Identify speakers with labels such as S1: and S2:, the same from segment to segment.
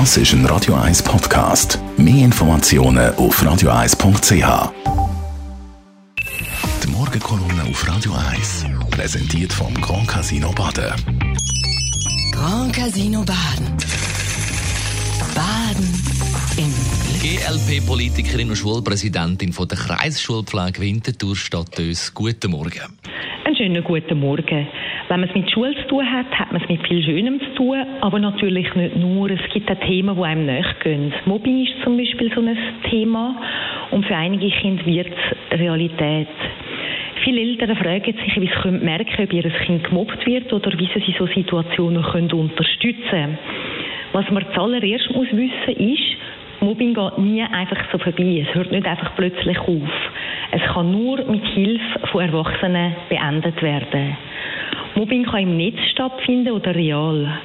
S1: Das ist ein Radio 1 Podcast. Mehr Informationen auf radio1.ch. Die Morgenkolumne auf Radio 1 präsentiert vom Grand Casino Baden.
S2: Grand Casino Baden. Baden im
S3: GLP-Politikerin und Schulpräsidentin von der Kreisschulpflege Winterthur statt uns. Guten Morgen.
S4: Einen schönen guten Morgen. Wenn man es mit Schule zu tun hat, hat man es mit viel Schönem zu tun, aber natürlich nicht nur. Es gibt auch Themen, die einem nachgehen. Mobbing ist zum Beispiel so ein Thema und für einige Kinder wird es Realität. Viele Eltern fragen sich, wie sie merken können, ob ihr Kind gemobbt wird oder wie sie so Situationen können unterstützen können. Was man zuallererst muss wissen ist, Mobbing geht nie einfach so vorbei. Es hört nicht einfach plötzlich auf. Es kann nur mit Hilfe von Erwachsenen beendet werden. Mobbing kann im Netz stattfinden oder real.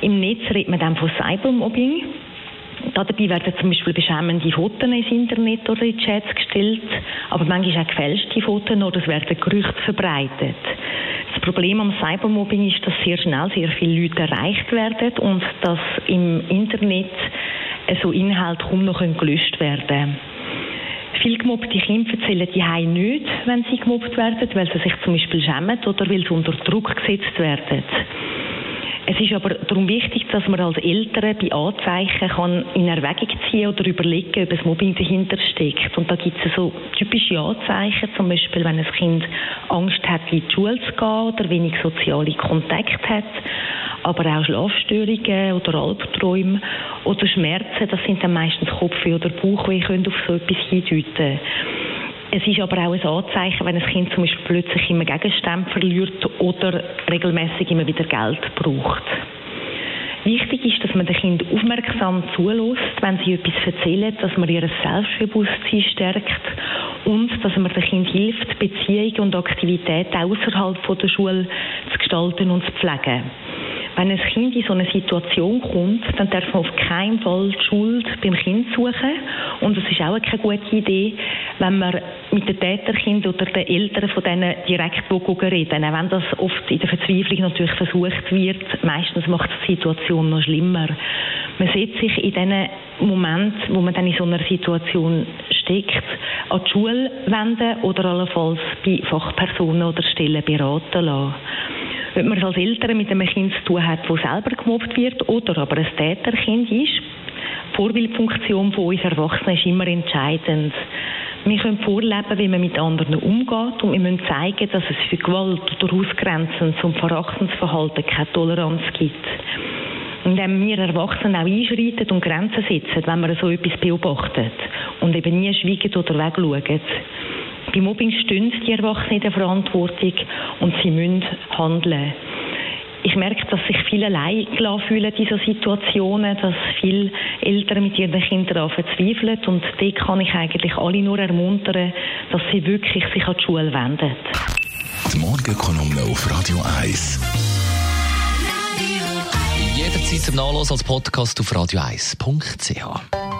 S4: Im Netz redet man dann von Cybermobbing. Dabei werden zum Beispiel beschämende Fotos ins Internet oder in Chats gestellt, aber manchmal auch gefälschte Fotos oder es werden Gerüchte verbreitet. Das Problem am Cybermobbing ist, dass sehr schnell sehr viele Leute erreicht werden und dass im Internet so Inhalte kaum noch gelöscht werden können. Viele gemobbte Kinder erzählen die Heim nicht, wenn sie gemobbt werden, weil sie sich zum Beispiel schämen oder weil sie unter Druck gesetzt werden. Es ist aber darum wichtig, dass man als Eltern bei Anzeichen kann in Erwägung ziehen oder überlegen, ob das Mobbing dahinter steckt. Und da gibt es so typische Anzeichen, zum Beispiel, wenn ein Kind Angst hat, in die Schule zu gehen oder wenig soziale Kontakte hat aber auch Schlafstörungen oder Albträume oder Schmerzen, das sind dann meistens Kopfweh oder Bauchweh, können auf so etwas hindeuten. Es ist aber auch ein Anzeichen, wenn ein Kind zum Beispiel plötzlich immer Gegenstände verliert oder regelmäßig immer wieder Geld braucht. Wichtig ist, dass man den Kind aufmerksam zulässt, wenn sie etwas erzählen, dass man ihr Selbstbewusstsein stärkt und dass man dem Kind hilft, Beziehungen und Aktivitäten außerhalb der Schule zu gestalten und zu pflegen. Wenn ein Kind in so eine Situation kommt, dann darf man auf keinen Fall die Schuld beim Kind suchen. Und es ist auch keine gute Idee, wenn man mit den Täterkindern oder den Eltern von denen direkt reden auch wenn das oft in der Verzweiflung natürlich versucht wird. Meistens macht es die Situation noch schlimmer. Man sollte sich in diesen Momenten, wo man dann in so einer Situation steckt, an die Schule wenden oder allenfalls bei Fachpersonen oder Stellen beraten lassen. Ob man als Eltern mit einem Kind zu tun hat, das selber gemobbt wird oder aber ein Täterkind ist, die Vorbildfunktion von uns Erwachsenen ist immer entscheidend. Wir können vorleben, wie man mit anderen umgeht und wir müssen zeigen, dass es für Gewalt oder Ausgrenzendes und Verachtensverhalten keine Toleranz gibt. Indem wir Erwachsenen auch einschreiten und Grenzen setzen, wenn man so etwas beobachtet und eben nie schweigen oder wegschauen. Bei Mobbing stehen die Erwachsenen in der Verantwortung und sie müssen handeln. Ich merke, dass sich viele allein fühlen in diesen Situationen, dass viele Eltern mit ihren Kindern verzweifeln und dort kann ich eigentlich alle nur ermuntern, dass sie wirklich sich an die Schule wenden.
S1: Die Morgenkolumne auf Radio 1.
S3: Jederzeit zum Nachlesen als Podcast auf radio1.ch.